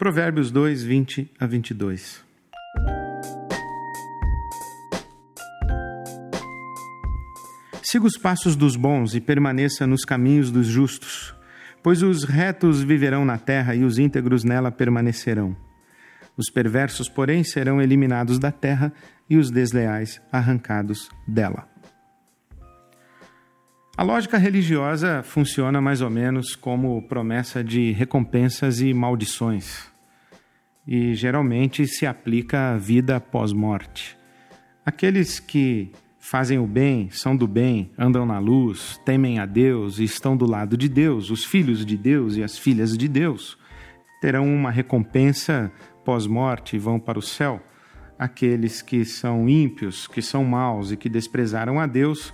Provérbios 2, 20 a 22. Siga os passos dos bons e permaneça nos caminhos dos justos, pois os retos viverão na terra e os íntegros nela permanecerão. Os perversos, porém, serão eliminados da terra e os desleais arrancados dela. A lógica religiosa funciona mais ou menos como promessa de recompensas e maldições, e geralmente se aplica à vida pós-morte. Aqueles que fazem o bem, são do bem, andam na luz, temem a Deus e estão do lado de Deus, os filhos de Deus e as filhas de Deus, terão uma recompensa pós-morte e vão para o céu. Aqueles que são ímpios, que são maus e que desprezaram a Deus,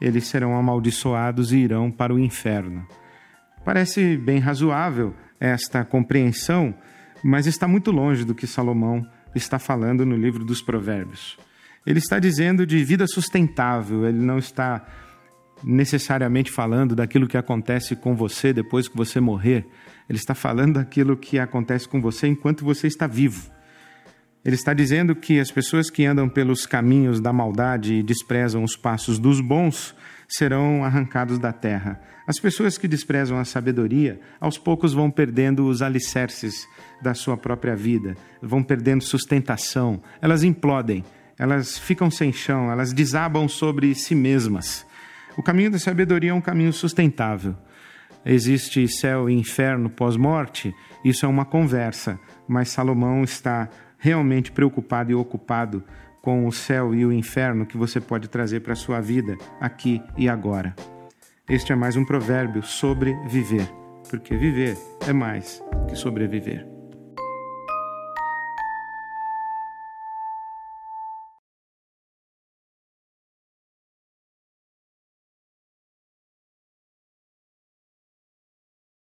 eles serão amaldiçoados e irão para o inferno. Parece bem razoável esta compreensão, mas está muito longe do que Salomão está falando no livro dos Provérbios. Ele está dizendo de vida sustentável, ele não está necessariamente falando daquilo que acontece com você depois que você morrer. Ele está falando daquilo que acontece com você enquanto você está vivo. Ele está dizendo que as pessoas que andam pelos caminhos da maldade e desprezam os passos dos bons serão arrancados da terra. As pessoas que desprezam a sabedoria, aos poucos vão perdendo os alicerces da sua própria vida, vão perdendo sustentação, elas implodem, elas ficam sem chão, elas desabam sobre si mesmas. O caminho da sabedoria é um caminho sustentável. Existe céu e inferno pós-morte? Isso é uma conversa, mas Salomão está realmente preocupado e ocupado com o céu e o inferno que você pode trazer para a sua vida aqui e agora. Este é mais um provérbio sobre viver, porque viver é mais que sobreviver.